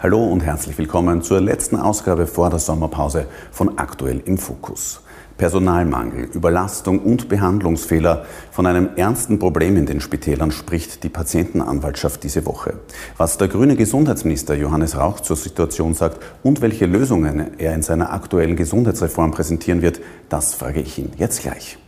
Hallo und herzlich willkommen zur letzten Ausgabe vor der Sommerpause von Aktuell im Fokus. Personalmangel, Überlastung und Behandlungsfehler. Von einem ernsten Problem in den Spitälern spricht die Patientenanwaltschaft diese Woche. Was der grüne Gesundheitsminister Johannes Rauch zur Situation sagt und welche Lösungen er in seiner aktuellen Gesundheitsreform präsentieren wird, das frage ich ihn jetzt gleich.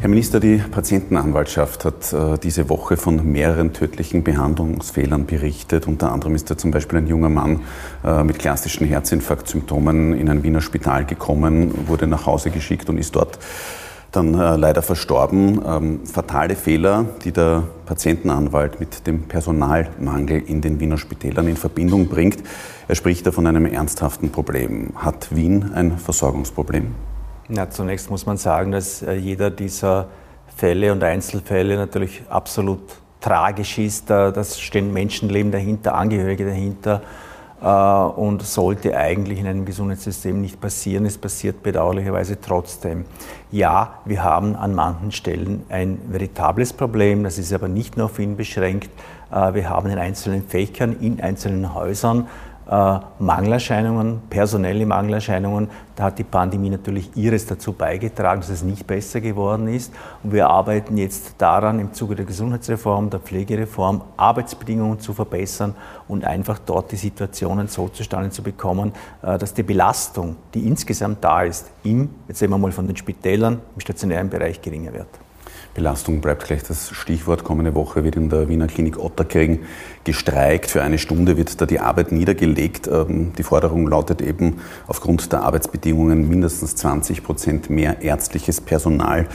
Herr Minister, die Patientenanwaltschaft hat äh, diese Woche von mehreren tödlichen Behandlungsfehlern berichtet. Unter anderem ist da zum Beispiel ein junger Mann äh, mit klassischen Herzinfarktsymptomen in ein Wiener Spital gekommen, wurde nach Hause geschickt und ist dort dann äh, leider verstorben. Ähm, fatale Fehler, die der Patientenanwalt mit dem Personalmangel in den Wiener Spitälern in Verbindung bringt. Er spricht da von einem ernsthaften Problem. Hat Wien ein Versorgungsproblem? Ja, zunächst muss man sagen, dass äh, jeder dieser Fälle und Einzelfälle natürlich absolut tragisch ist. Da stehen Menschenleben dahinter, Angehörige dahinter äh, und sollte eigentlich in einem Gesundheitssystem nicht passieren. Es passiert bedauerlicherweise trotzdem. Ja, wir haben an manchen Stellen ein veritables Problem, das ist aber nicht nur auf ihn beschränkt. Äh, wir haben in einzelnen Fächern, in einzelnen Häusern äh, Mangelerscheinungen, personelle Mangelerscheinungen. Da hat die Pandemie natürlich ihres dazu beigetragen, dass es nicht besser geworden ist. Und wir arbeiten jetzt daran, im Zuge der Gesundheitsreform, der Pflegereform, Arbeitsbedingungen zu verbessern und einfach dort die Situationen so zustande zu bekommen, äh, dass die Belastung, die insgesamt da ist, im, jetzt sehen wir mal von den Spitälern, im stationären Bereich geringer wird. Belastung bleibt gleich das Stichwort. Kommende Woche wird in der Wiener Klinik Otterkring gestreikt. Für eine Stunde wird da die Arbeit niedergelegt. Ähm, die Forderung lautet eben aufgrund der Arbeitsbedingungen mindestens 20 Prozent mehr ärztliches Personal.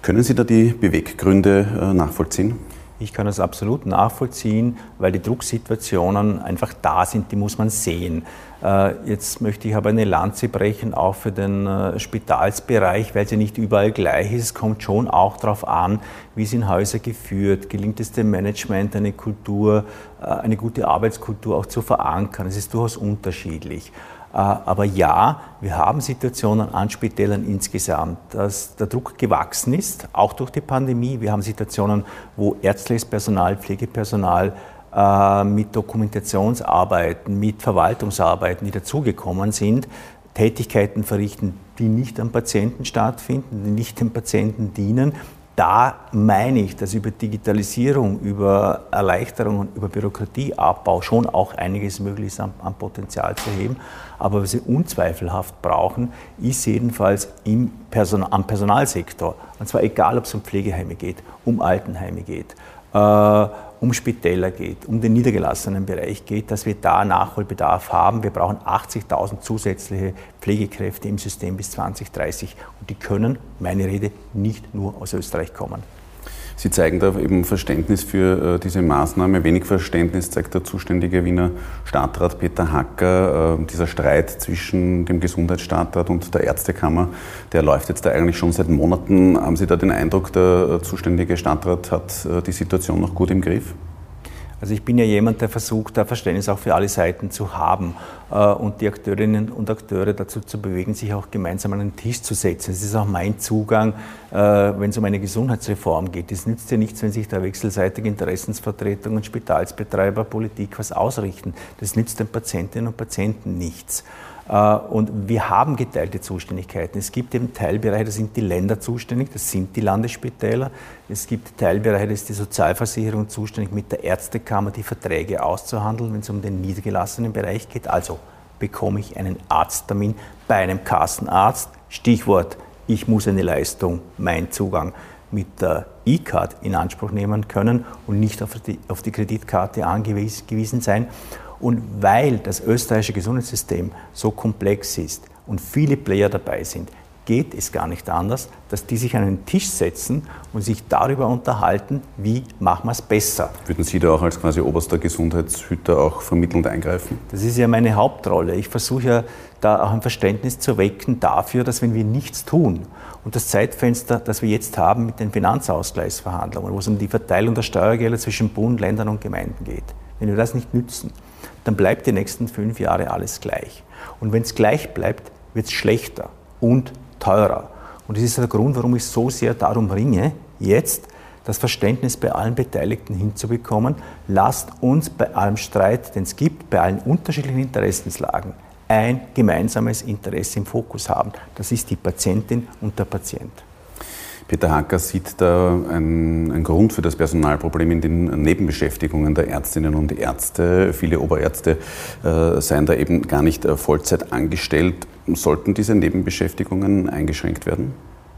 Können Sie da die Beweggründe äh, nachvollziehen? Ich kann das absolut nachvollziehen, weil die Drucksituationen einfach da sind, die muss man sehen. Äh, jetzt möchte ich aber eine Lanze brechen, auch für den äh, Spitalsbereich, weil sie nicht überall gleich ist. Es kommt schon auch darauf an, wie sind Häuser geführt, gelingt es dem Management, eine Kultur, äh, eine gute Arbeitskultur auch zu verankern. Es ist durchaus unterschiedlich. Aber ja, wir haben Situationen an Spitälern insgesamt, dass der Druck gewachsen ist, auch durch die Pandemie. Wir haben Situationen, wo ärztliches Personal, Pflegepersonal äh, mit Dokumentationsarbeiten, mit Verwaltungsarbeiten, die dazugekommen sind, Tätigkeiten verrichten, die nicht am Patienten stattfinden, die nicht dem Patienten dienen. Da meine ich, dass über Digitalisierung, über Erleichterung und über Bürokratieabbau schon auch einiges möglich ist, am, am Potenzial zu heben. Aber was wir unzweifelhaft brauchen, ist jedenfalls im Person am Personalsektor. Und zwar egal, ob es um Pflegeheime geht, um Altenheime geht. Äh, um Spitäler geht, um den niedergelassenen Bereich geht, dass wir da Nachholbedarf haben. Wir brauchen 80.000 zusätzliche Pflegekräfte im System bis 2030 und die können, meine Rede, nicht nur aus Österreich kommen. Sie zeigen da eben Verständnis für äh, diese Maßnahme. Wenig Verständnis zeigt der zuständige Wiener Stadtrat Peter Hacker. Äh, dieser Streit zwischen dem Gesundheitsstadtrat und der Ärztekammer, der läuft jetzt da eigentlich schon seit Monaten. Haben Sie da den Eindruck, der zuständige Stadtrat hat äh, die Situation noch gut im Griff? Also ich bin ja jemand, der versucht, da Verständnis auch für alle Seiten zu haben äh, und die Akteurinnen und Akteure dazu zu bewegen, sich auch gemeinsam an den Tisch zu setzen. Das ist auch mein Zugang, äh, wenn es um eine Gesundheitsreform geht. Es nützt ja nichts, wenn sich da wechselseitige Interessensvertretungen, Spitalsbetreiber, Politik was ausrichten. Das nützt den Patientinnen und Patienten nichts. Äh, und wir haben geteilte Zuständigkeiten. Es gibt eben Teilbereiche, da sind die Länder zuständig, das sind die Landesspitäler. Es gibt Teilbereiche, da ist die Sozialversicherung zuständig, mit der Ärztekammer die Verträge auszuhandeln, wenn es um den niedergelassenen Bereich geht. Also bekomme ich einen Arzttermin bei einem Kassenarzt. Stichwort, ich muss eine Leistung, mein Zugang mit der E-Card in Anspruch nehmen können und nicht auf die, auf die Kreditkarte angewiesen sein. Und weil das österreichische Gesundheitssystem so komplex ist und viele Player dabei sind, geht es gar nicht anders, dass die sich an einen Tisch setzen und sich darüber unterhalten, wie machen wir es besser. Würden Sie da auch als quasi oberster Gesundheitshüter auch vermittelnd eingreifen? Das ist ja meine Hauptrolle. Ich versuche ja da auch ein Verständnis zu wecken dafür, dass wenn wir nichts tun und das Zeitfenster, das wir jetzt haben mit den Finanzausgleichsverhandlungen, wo es um die Verteilung der Steuergelder zwischen Bund, Ländern und Gemeinden geht, wenn wir das nicht nützen, dann bleibt die nächsten fünf Jahre alles gleich. Und wenn es gleich bleibt, wird es schlechter und teurer. Und das ist der Grund, warum ich so sehr darum ringe, jetzt, das Verständnis bei allen Beteiligten hinzubekommen. Lasst uns bei allem Streit, den es gibt, bei allen unterschiedlichen Interessenslagen, ein gemeinsames Interesse im Fokus haben. Das ist die Patientin und der Patient. Peter Hacker sieht da einen, Grund für das Personalproblem in den Nebenbeschäftigungen der Ärztinnen und Ärzte. Viele Oberärzte äh, seien da eben gar nicht äh, Vollzeit angestellt. Sollten diese Nebenbeschäftigungen eingeschränkt werden?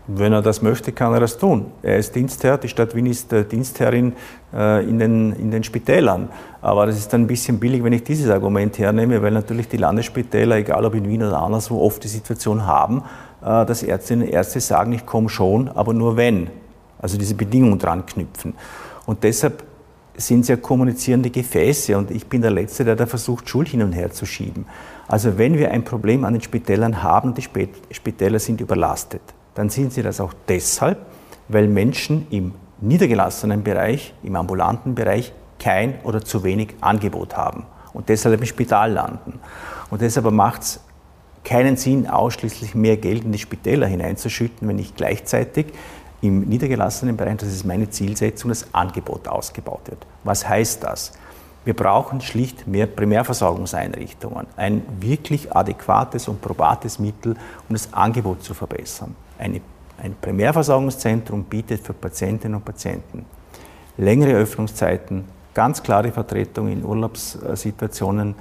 Wenn er das möchte, kann er das tun. Er ist Dienstherr, die Stadt Wien ist äh, Dienstherrin äh, in, den, in den Spitälern. Aber das ist dann ein bisschen billig, wenn ich dieses Argument hernehme, weil natürlich die Landesspitäler, egal ob in Wien oder anderswo, oft die Situation haben, dass Ärztinnen und Ärzte sagen, ich komme schon, aber nur wenn. Also diese Bedingungen dran knüpfen. Und deshalb sind es ja kommunizierende Gefäße und ich bin der Letzte, der da versucht, Schuld hin und her zu schieben. Also wenn wir ein Problem an den Spitälern haben, die Spitäler sind überlastet, dann sind sie das auch deshalb, weil Menschen im niedergelassenen Bereich, im ambulanten Bereich kein oder zu wenig Angebot haben und deshalb im Spital landen. Und deshalb macht es keinen Sinn, ausschließlich mehr Geld in die Spitäler hineinzuschütten, wenn nicht gleichzeitig im niedergelassenen Bereich, das ist meine Zielsetzung, das Angebot ausgebaut wird. Was heißt das? Wir brauchen schlicht mehr Primärversorgungseinrichtungen, ein wirklich adäquates und probates Mittel, um das Angebot zu verbessern. Eine, ein Primärversorgungszentrum bietet für Patientinnen und Patienten längere Öffnungszeiten, ganz klare Vertretung in Urlaubssituationen,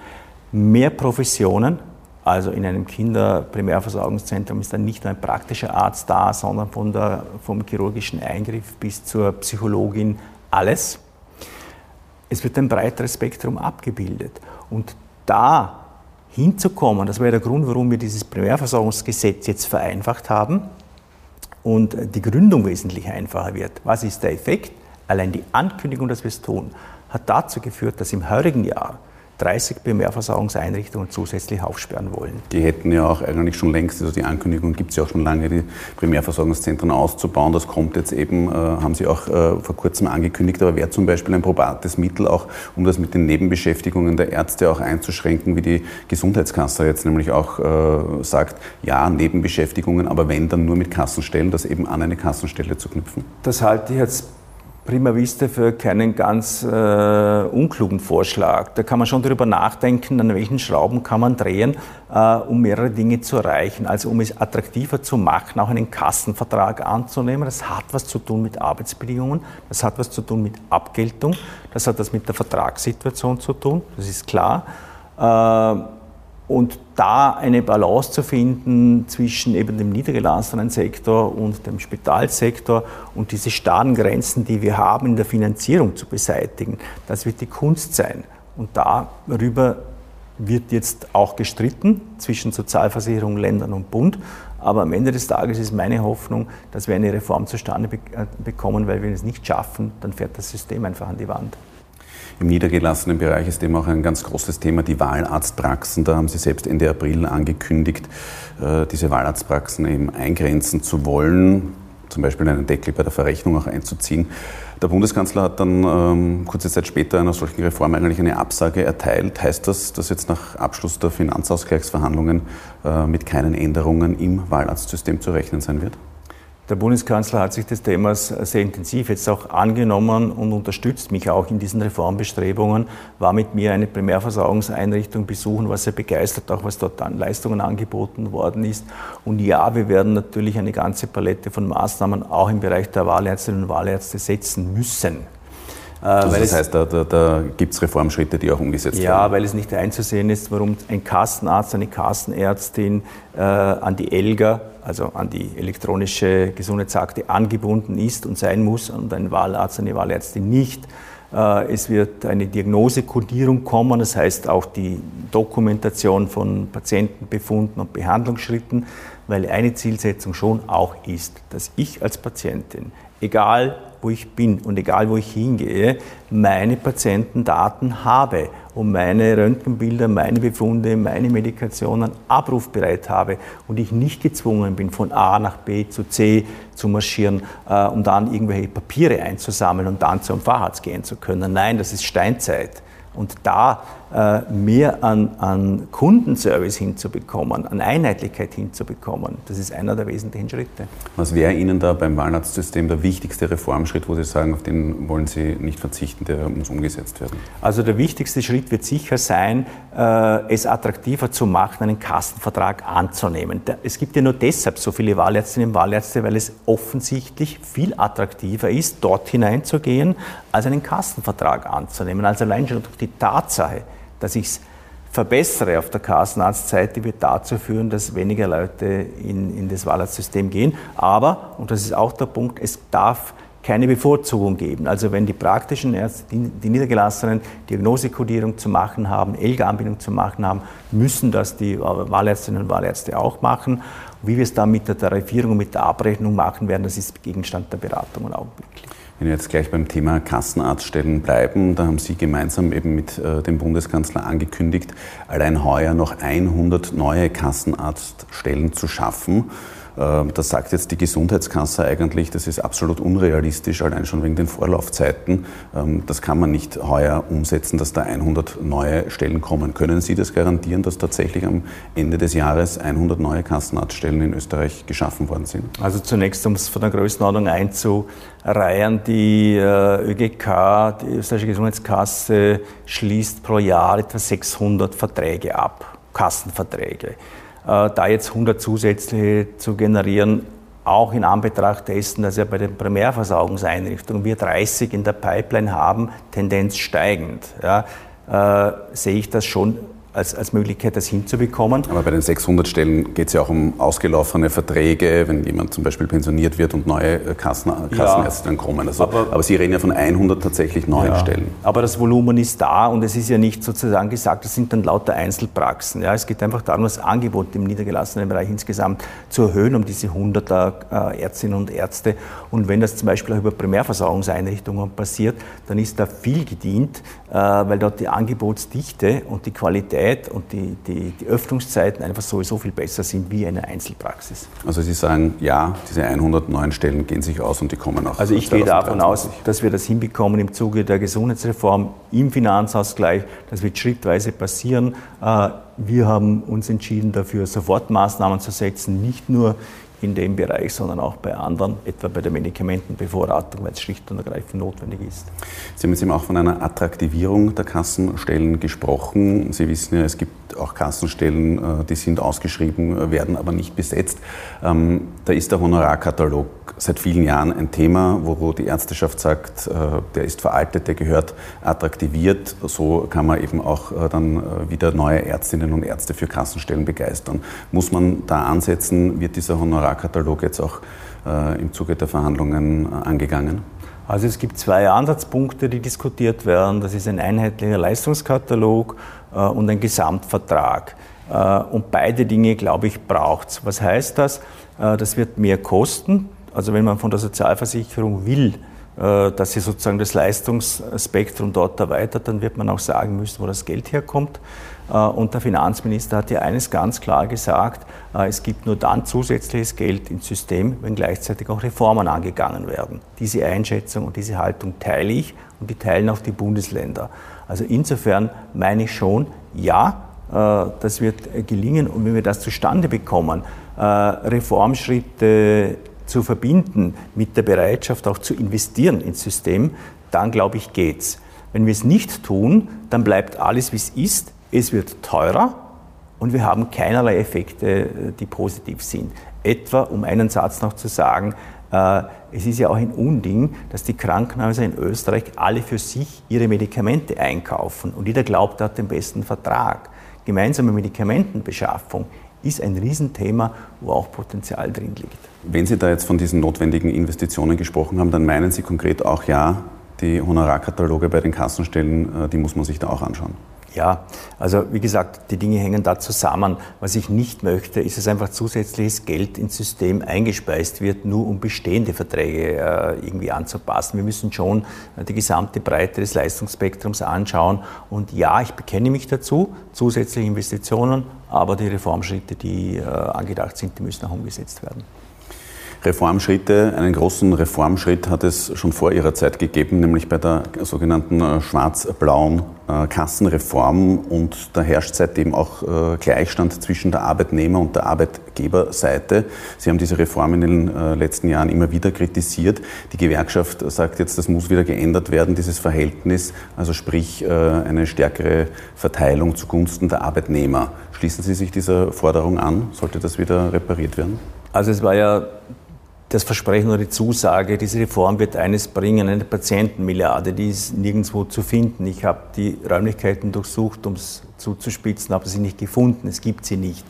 mehr Professionen, also in einem Kinderprimärversorgungszentrum ist dann nicht nur ein praktischer Arzt da, sondern von der, vom chirurgischen Eingriff bis zur Psychologin alles. Es wird ein breiteres Spektrum abgebildet. Und da hinzukommen, das wäre der Grund, warum wir dieses Primärversorgungsgesetz jetzt vereinfacht haben und die Gründung wesentlich einfacher wird. Was ist der Effekt? Allein die Ankündigung, dass wir es tun, hat dazu geführt, dass im heurigen Jahr 30 Primärversorgungseinrichtungen zusätzlich aufsperren wollen. Die hätten ja auch eigentlich schon längst, also die Ankündigung gibt es ja auch schon lange, die Primärversorgungszentren auszubauen. Das kommt jetzt eben, äh, haben Sie auch äh, vor kurzem angekündigt, aber wäre zum Beispiel ein probates Mittel auch, um das mit den Nebenbeschäftigungen der Ärzte auch einzuschränken, wie die Gesundheitskasse jetzt nämlich auch äh, sagt, ja, Nebenbeschäftigungen, aber wenn dann nur mit Kassenstellen, das eben an eine Kassenstelle zu knüpfen? Das halte ich jetzt prima vista für keinen ganz äh, unklugen Vorschlag. Da kann man schon darüber nachdenken, an welchen Schrauben kann man drehen, äh, um mehrere Dinge zu erreichen. Also um es attraktiver zu machen, auch einen Kassenvertrag anzunehmen. Das hat was zu tun mit Arbeitsbedingungen, das hat was zu tun mit Abgeltung, das hat was mit der Vertragssituation zu tun, das ist klar. Äh, und da eine Balance zu finden zwischen eben dem niedergelassenen Sektor und dem Spitalsektor und diese starren Grenzen, die wir haben in der Finanzierung zu beseitigen, das wird die Kunst sein. Und darüber wird jetzt auch gestritten zwischen Sozialversicherung, Ländern und Bund. Aber am Ende des Tages ist meine Hoffnung, dass wir eine Reform zustande äh, bekommen, weil wenn wir es nicht schaffen, dann fährt das System einfach an die Wand. Im niedergelassenen Bereich ist eben auch ein ganz großes Thema die Wahlarztpraxen. Da haben Sie selbst Ende April angekündigt, äh, diese Wahlarztpraxen eben eingrenzen zu wollen, zum Beispiel einen Deckel bei der Verrechnung auch einzuziehen. Der Bundeskanzler hat dann ähm, kurze Zeit später einer solchen Reform eigentlich eine Absage erteilt. Heißt das, dass jetzt nach Abschluss der Finanzausgleichsverhandlungen äh, mit keinen Änderungen im Wahlarztsystem zu rechnen sein wird? Der Bundeskanzler hat sich des Themas sehr intensiv jetzt auch angenommen und unterstützt mich auch in diesen Reformbestrebungen, war mit mir eine Primärversorgungseinrichtung besuchen, war sehr begeistert, auch was dort an Leistungen angeboten worden ist. Und ja, wir werden natürlich eine ganze Palette von Maßnahmen auch im Bereich der Wahlärztinnen und Wahlärzte setzen müssen. Äh, also das heißt, da, da, da gibt es Reformschritte, die auch umgesetzt ja, werden? Ja, weil es nicht einzusehen ist, warum ein Kassenarzt, eine Kassenärztin äh, an die ELGA, also an die elektronische Gesundheitsakte, angebunden ist und sein muss und ein Wahlarzt, eine Wahlärztin nicht. Äh, es wird eine Diagnosekodierung kommen, das heißt auch die Dokumentation von Patientenbefunden und Behandlungsschritten, weil eine Zielsetzung schon auch ist, dass ich als Patientin, egal wo ich bin und egal wo ich hingehe, meine Patientendaten habe und meine Röntgenbilder, meine Befunde, meine Medikationen abrufbereit habe und ich nicht gezwungen bin, von A nach B zu C zu marschieren, äh, um dann irgendwelche Papiere einzusammeln und dann zum Facharzt gehen zu können. Nein, das ist Steinzeit. Und da mehr an, an Kundenservice hinzubekommen, an Einheitlichkeit hinzubekommen. Das ist einer der wesentlichen Schritte. Was wäre Ihnen da beim Wahlarztsystem der wichtigste Reformschritt, wo Sie sagen, auf den wollen Sie nicht verzichten, der muss umgesetzt werden? Also der wichtigste Schritt wird sicher sein, äh, es attraktiver zu machen, einen Kassenvertrag anzunehmen. Es gibt ja nur deshalb so viele Wahlärztinnen und Wahlärzte, weil es offensichtlich viel attraktiver ist, dort hineinzugehen, als einen Kassenvertrag anzunehmen. Also allein schon durch die Tatsache, dass ich es verbessere auf der Kassenarztseite, wird dazu führen, dass weniger Leute in, in das Wahlarztsystem gehen. Aber, und das ist auch der Punkt, es darf keine Bevorzugung geben. Also wenn die praktischen Ärzte, die, die niedergelassenen Diagnosekodierung zu machen haben, ELGA-Anbindung zu machen haben, müssen das die Wahlärztinnen und Wahlärzte auch machen. wie wir es dann mit der Tarifierung und mit der Abrechnung machen werden, das ist Gegenstand der Beratungen augenblicklich. Wenn wir jetzt gleich beim Thema Kassenarztstellen bleiben, da haben Sie gemeinsam eben mit äh, dem Bundeskanzler angekündigt, allein heuer noch 100 neue Kassenarztstellen zu schaffen. Ähm, das sagt jetzt die Gesundheitskasse eigentlich, das ist absolut unrealistisch, allein schon wegen den Vorlaufzeiten. Ähm, das kann man nicht heuer umsetzen, dass da 100 neue Stellen kommen. Können Sie das garantieren, dass tatsächlich am Ende des Jahres 100 neue Kassenarztstellen in Österreich geschaffen worden sind? Also zunächst, um es von der Größenordnung einzureihen, die äh, ÖGK, die Österreichische Gesundheitskasse, schließt pro Jahr etwa 600 Verträge ab, Kassenverträge. Äh, da jetzt 100 zusätzliche zu generieren, auch in Anbetracht dessen, dass ja bei den Primärversorgungseinrichtungen wir 30 in der Pipeline haben, Tendenz steigend, ja, äh, sehe ich das schon als, als Möglichkeit, das hinzubekommen. Aber bei den 600 Stellen geht es ja auch um ausgelaufene Verträge, wenn jemand zum Beispiel pensioniert wird und neue Kassen, Kassenärzte ja, dann kommen. Also, aber, aber, Sie reden ja von 100 tatsächlich neuen ja, Stellen. Aber das Volumen ist da und es ist ja nicht sozusagen gesagt, das sind dann lauter Einzelpraxen. Ja, es geht einfach darum, das Angebot im niedergelassenen Bereich insgesamt zu erhöhen, um diese 100er äh, Ärztinnen und Ärzte. Und wenn das zum Beispiel auch über Primärversorgungseinrichtungen passiert, dann ist da viel gedient, äh, weil dort die Angebotsdichte und die Qualität Qualität und die, die, die Öffnungszeiten einfach sowieso viel besser sind wie eine Einzelpraxis. Also Sie sagen, ja, diese 100 neuen Stellen gehen sich aus und die kommen auch. Also ich gehe davon aus, dass wir das hinbekommen im Zuge der Gesundheitsreform im Finanzausgleich. Das wird schrittweise passieren. Äh, wir haben uns entschieden, dafür Sofortmaßnahmen zu setzen, nicht nur in dem Bereich, sondern auch bei anderen, etwa bei der Medikamentenbevorratung, weil es schlicht und ergreifend notwendig ist. Sie haben jetzt eben auch von einer Attraktivierung der Kassenstellen gesprochen. Sie wissen ja, es gibt auch Kassenstellen, äh, die sind ausgeschrieben, werden aber nicht besetzt. Ähm, da ist der Honorarkatalog seit vielen Jahren ein Thema, wo die Ärzteschaft sagt, äh, der ist veraltet, der gehört attraktiviert. So kann man eben auch äh, dann wieder neue Ärztinnen und Ärzte für Kassenstellen begeistern. Muss man da ansetzen, wird dieser Honorar Honorarkatalog jetzt auch äh, im Zuge der Verhandlungen äh, angegangen? Also es gibt zwei Ansatzpunkte, die diskutiert werden. Das ist ein einheitlicher Leistungskatalog äh, und ein Gesamtvertrag. Äh, und beide Dinge, glaube ich, braucht es. Was heißt das? Äh, das wird mehr kosten. Also wenn man von der Sozialversicherung will, äh, dass sie sozusagen das Leistungsspektrum dort erweitert, dann wird man auch sagen müssen, wo das Geld herkommt. Äh, und der Finanzminister hat ja eines ganz klar gesagt, äh, es gibt nur dann zusätzliches Geld ins System, wenn gleichzeitig auch Reformen angegangen werden. Diese Einschätzung und diese Haltung teile ich und die teilen auch die Bundesländer. Also insofern meine ich schon, ja, äh, das wird gelingen und wenn wir das zustande bekommen, Reformschritte zu verbinden mit der Bereitschaft auch zu investieren ins System, dann glaube ich geht's. Wenn wir es nicht tun, dann bleibt alles wie es ist, es wird teurer und wir haben keinerlei Effekte, äh, die positiv sind. Etwa, um einen Satz noch zu sagen, äh, es ist ja auch ein Unding, dass die Krankenhäuser in Österreich alle für sich ihre Medikamente einkaufen und jeder glaubt, er hat den besten Vertrag. Gemeinsame Medikamentenbeschaffung ist ein Riesenthema, wo auch Potenzial drin liegt. Wenn Sie da jetzt von diesen notwendigen Investitionen gesprochen haben, dann meinen Sie konkret auch, ja, die Honorarkataloge bei den Kassenstellen, äh, die muss man sich da auch anschauen. Ja, also wie gesagt, die Dinge hängen da zusammen. Was ich nicht möchte, ist, dass einfach zusätzliches Geld ins System eingespeist wird, nur um bestehende Verträge äh, irgendwie anzupassen. Wir müssen schon äh, die gesamte Breite des Leistungsspektrums anschauen. Und ja, ich bekenne mich dazu, zusätzliche Investitionen, aber die Reformschritte, die angedacht sind, die müssen auch umgesetzt werden. Reformschritte, einen großen Reformschritt hat es schon vor Ihrer Zeit gegeben, nämlich bei der sogenannten äh, schwarz-blauen äh, Kassenreform und da herrscht seitdem auch äh, Gleichstand zwischen der Arbeitnehmer- und der Arbeitgeberseite. Sie haben diese Reform in den letzten Jahren immer wieder kritisiert. Die Gewerkschaft sagt jetzt, das muss wieder geändert werden, dieses Verhältnis, also sprich eine stärkere Verteilung zugunsten der Arbeitnehmer. Schließen Sie sich dieser Forderung an? Sollte das wieder repariert werden? Also es war ja das Versprechen oder die Zusage, diese Reform wird eines bringen, eine Patientenmilliarde, die ist nirgendwo zu finden. Ich habe die Räumlichkeiten durchsucht, um es zuzuspitzen, habe sie nicht gefunden, es gibt sie nicht.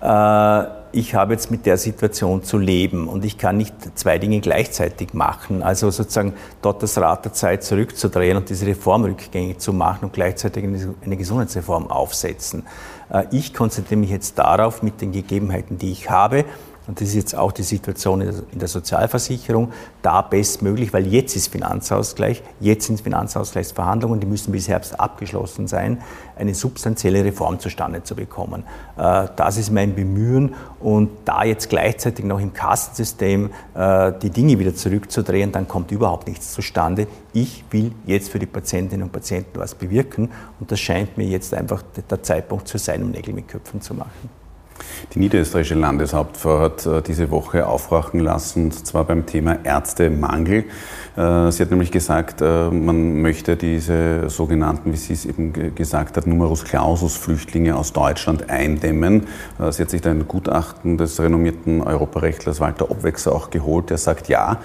Äh, ich habe jetzt mit der Situation zu leben und ich kann nicht zwei Dinge gleichzeitig machen. Also sozusagen dort das Rad der Zeit zurückzudrehen und diese Reform rückgängig zu machen und gleichzeitig eine Gesundheitsreform aufsetzen. Äh, ich konzentriere mich jetzt darauf, mit den Gegebenheiten, die ich habe, und das ist jetzt auch die Situation in der Sozialversicherung, da bestmöglich, weil jetzt ist Finanzausgleich, jetzt sind Finanzausgleichsverhandlungen, die müssen bis Herbst abgeschlossen sein, eine substanzielle Reform zustande zu bekommen. Äh, das ist mein Bemühen und da jetzt gleichzeitig noch im Kassensystem äh, die Dinge wieder zurückzudrehen, dann kommt überhaupt nichts zustande. Ich will jetzt für die Patientinnen und Patienten was bewirken und das scheint mir jetzt einfach der Zeitpunkt zu sein, um Nägel mit Köpfen zu machen. Die niederösterreichische Landeshauptfrau hat äh, diese Woche aufwachen lassen, und zwar beim Thema Ärztemangel. Äh, sie hat nämlich gesagt, äh, man möchte diese sogenannten, wie sie es eben gesagt hat, Numerus Clausus Flüchtlinge aus Deutschland eindämmen. Sie hat sich da ein Gutachten des renommierten Europarechtlers Walter Obwechser auch geholt, der sagt, ja,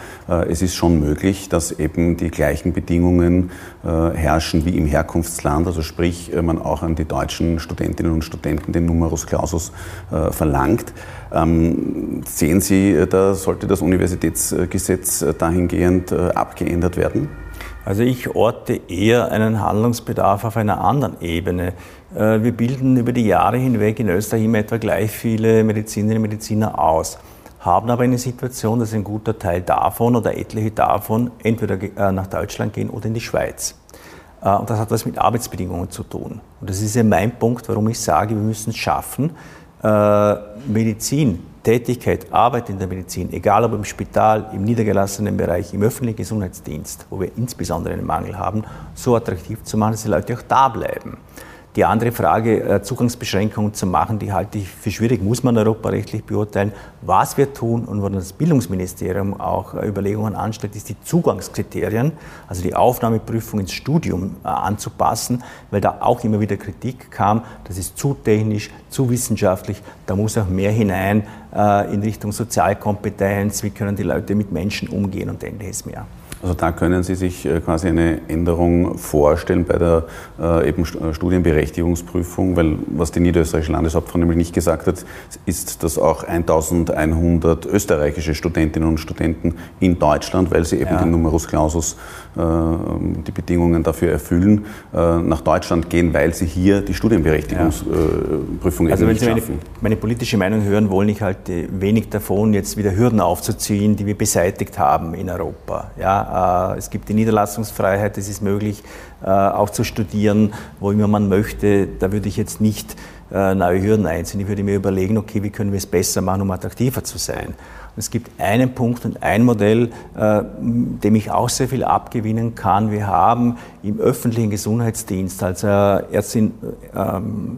es ist schon möglich, dass eben die gleichen Bedingungen herrschen wie im Herkunftsland, also sprich, man auch an die deutschen Studentinnen und Studenten den Numerus Clausus verlangt. Ähm, sehen Sie, äh, da sollte das Universitätsgesetz äh, dahingehend abgeändert werden? Also ich orte eher einen Handlungsbedarf auf einer anderen Ebene. Wir bilden über die Jahre hinweg in Österreich immer etwa gleich viele Medizinerinnen und Mediziner aus, haben aber eine Situation, dass ein guter Teil davon oder etliche davon entweder nach Deutschland gehen oder in die Schweiz. Und das hat was mit Arbeitsbedingungen zu tun. Und das ist ja mein Punkt, warum ich sage, wir müssen es schaffen, äh, Medizin, Tätigkeit, Arbeit in der Medizin, egal ob im Spital, im niedergelassenen Bereich, im öffentlichen Gesundheitsdienst, wo wir insbesondere einen Mangel haben, so attraktiv zu machen, dass die Leute auch da bleiben. Die andere Frage, äh, Zugangsbeschränkungen zu machen, die halte ich für schwierig, muss man europarechtlich beurteilen. Was wir tun und wo das Bildungsministerium auch äh, Überlegungen anstellt, ist die Zugangskriterien, also die Aufnahmeprüfung ins Studium äh, anzupassen, weil da auch immer wieder Kritik kam, das ist zu technisch, zu wissenschaftlich, da muss auch mehr hinein in Richtung Sozialkompetenz, wie können die Leute mit Menschen umgehen und ähnliches mehr. Also da können Sie sich äh, quasi eine Änderung vorstellen bei der äh, eben äh, Studienberechtigungsprüfung, weil was die niederösterreichische Landeshauptfrau nämlich nicht gesagt hat, ist, dass auch 1100 österreichische Studentinnen und Studenten in Deutschland, weil sie eben ja. den Numerus Clausus die Bedingungen dafür erfüllen, nach Deutschland gehen, weil sie hier die Studienberechtigungsprüfung ja. also wenn Sie meine, meine, politische Meinung hören wollen, ich halte wenig davon, jetzt wieder Hürden aufzuziehen, die wir beseitigt haben in Europa. Ja, äh, es gibt die Niederlassungsfreiheit, es ist möglich, äh, auch zu studieren, wo immer man möchte. Da würde ich jetzt nicht äh, neue Hürden einziehen. Ich würde mir überlegen, okay, wie können wir es besser machen, um attraktiver zu sein. es gibt einen Punkt und ein Modell, dem ich auch sehr viel abgewinnen kann. Wir haben im öffentlichen Gesundheitsdienst, also Ärztin, ähm,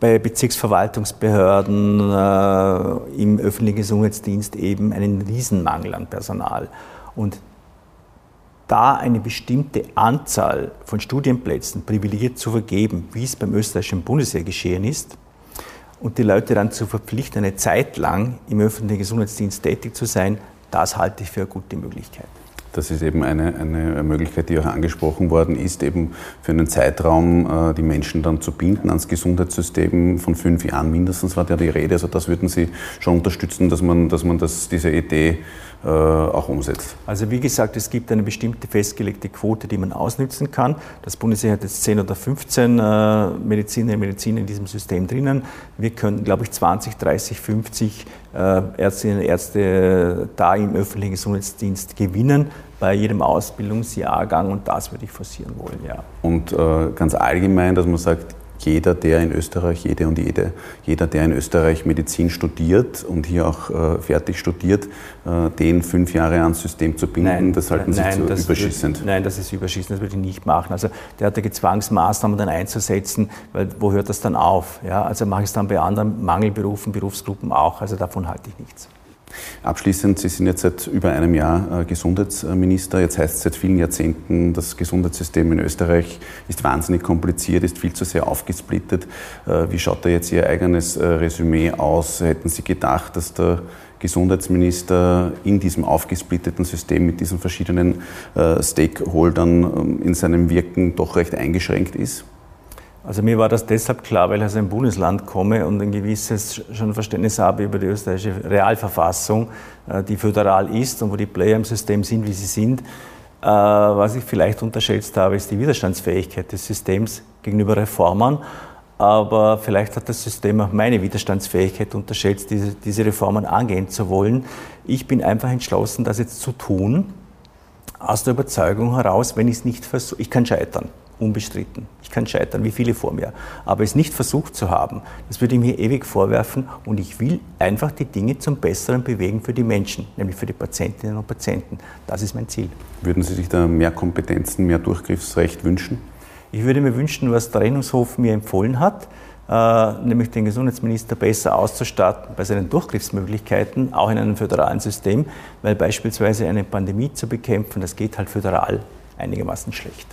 bei Bezirksverwaltungsbehörden, äh, im öffentlichen Gesundheitsdienst eben einen Riesenmangel an Personal. Und da eine bestimmte Anzahl von Studienplätzen privilegiert zu vergeben, wie es beim österreichischen Bundesheer geschehen ist, und die Leute dann zu verpflichten, eine Zeit lang im öffentlichen Gesundheitsdienst tätig zu sein, das halte ich für eine gute Möglichkeit. Das ist eben eine, eine Möglichkeit, die auch angesprochen worden ist, eben für einen Zeitraum äh, die Menschen dann zu binden ans Gesundheitssystem von fünf Jahren mindestens war ja die Rede. Also das würden Sie schon unterstützen, dass man, dass man das, diese Idee auch umsetzt. Also wie gesagt, es gibt eine bestimmte festgelegte Quote, die man ausnützen kann. Das Bundesheer hat jetzt 10 oder 15 äh, Medizinerinnen und Mediziner in diesem System drinnen. Wir können, glaube ich, 20, 30, 50 äh, Ärztinnen und Ärzte da im öffentlichen Gesundheitsdienst gewinnen bei jedem Ausbildungsjahrgang und das würde ich forcieren wollen, ja. Und äh, ganz allgemein, dass man sagt, jeder, der in Österreich, jede und jede, jeder, der in Österreich Medizin studiert und hier auch äh, fertig studiert, äh, den fünf Jahre ans System zu binden, nein, das halten Sie nein, zu überschießend? Wird, nein, das ist überschießend, das würde ich nicht machen. Also derartige Zwangsmaßnahmen dann einzusetzen, weil wo hört das dann auf? Ja, also mache ich es dann bei anderen Mangelberufen, Berufsgruppen auch, also davon halte ich nichts. Abschließend, Sie sind jetzt seit über einem Jahr äh, Gesundheitsminister. Jetzt heißt es seit vielen Jahrzehnten, das Gesundheitssystem in Österreich ist wahnsinnig kompliziert, ist viel zu sehr aufgesplittet. Äh, wie schaut da jetzt Ihr eigenes äh, Resümee aus? Hätten Sie gedacht, dass der Gesundheitsminister in diesem aufgesplitteten System mit diesen verschiedenen Stakeholdern ähm, in seinem Wirken doch recht eingeschränkt ist? Also mir war das deshalb klar, weil ich aus einem Bundesland komme und ein gewisses schon Verständnis habe über die österreichische Realverfassung, äh, die föderal ist und wo die Player im System sind, wie sie sind. Äh, was ich vielleicht unterschätzt habe, ist die Widerstandsfähigkeit des Systems gegenüber Reformern. Aber vielleicht hat das System auch meine Widerstandsfähigkeit unterschätzt, diese, diese Reformen angehen zu wollen. Ich bin einfach entschlossen, das jetzt zu tun, aus der Überzeugung heraus, wenn ich es nicht versuche, ich kann scheitern unbestritten. Ich kann scheitern, wie viele vor mir. Aber es nicht versucht zu haben, das würde ich mir ewig vorwerfen und ich will einfach die Dinge zum Besseren bewegen für die Menschen, nämlich für die Patientinnen und Patienten. Das ist mein Ziel. Würden Sie sich da mehr Kompetenzen, mehr Durchgriffsrecht wünschen? Ich würde mir wünschen, was der Rechnungshof mir empfohlen hat, äh, nämlich den Gesundheitsminister besser auszustatten bei seinen Durchgriffsmöglichkeiten, auch in einem föderalen System, weil beispielsweise eine Pandemie zu bekämpfen, das geht halt föderal einigermaßen schlecht.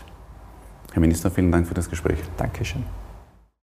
Herr Minister, vielen Dank für das Gespräch. Dankeschön.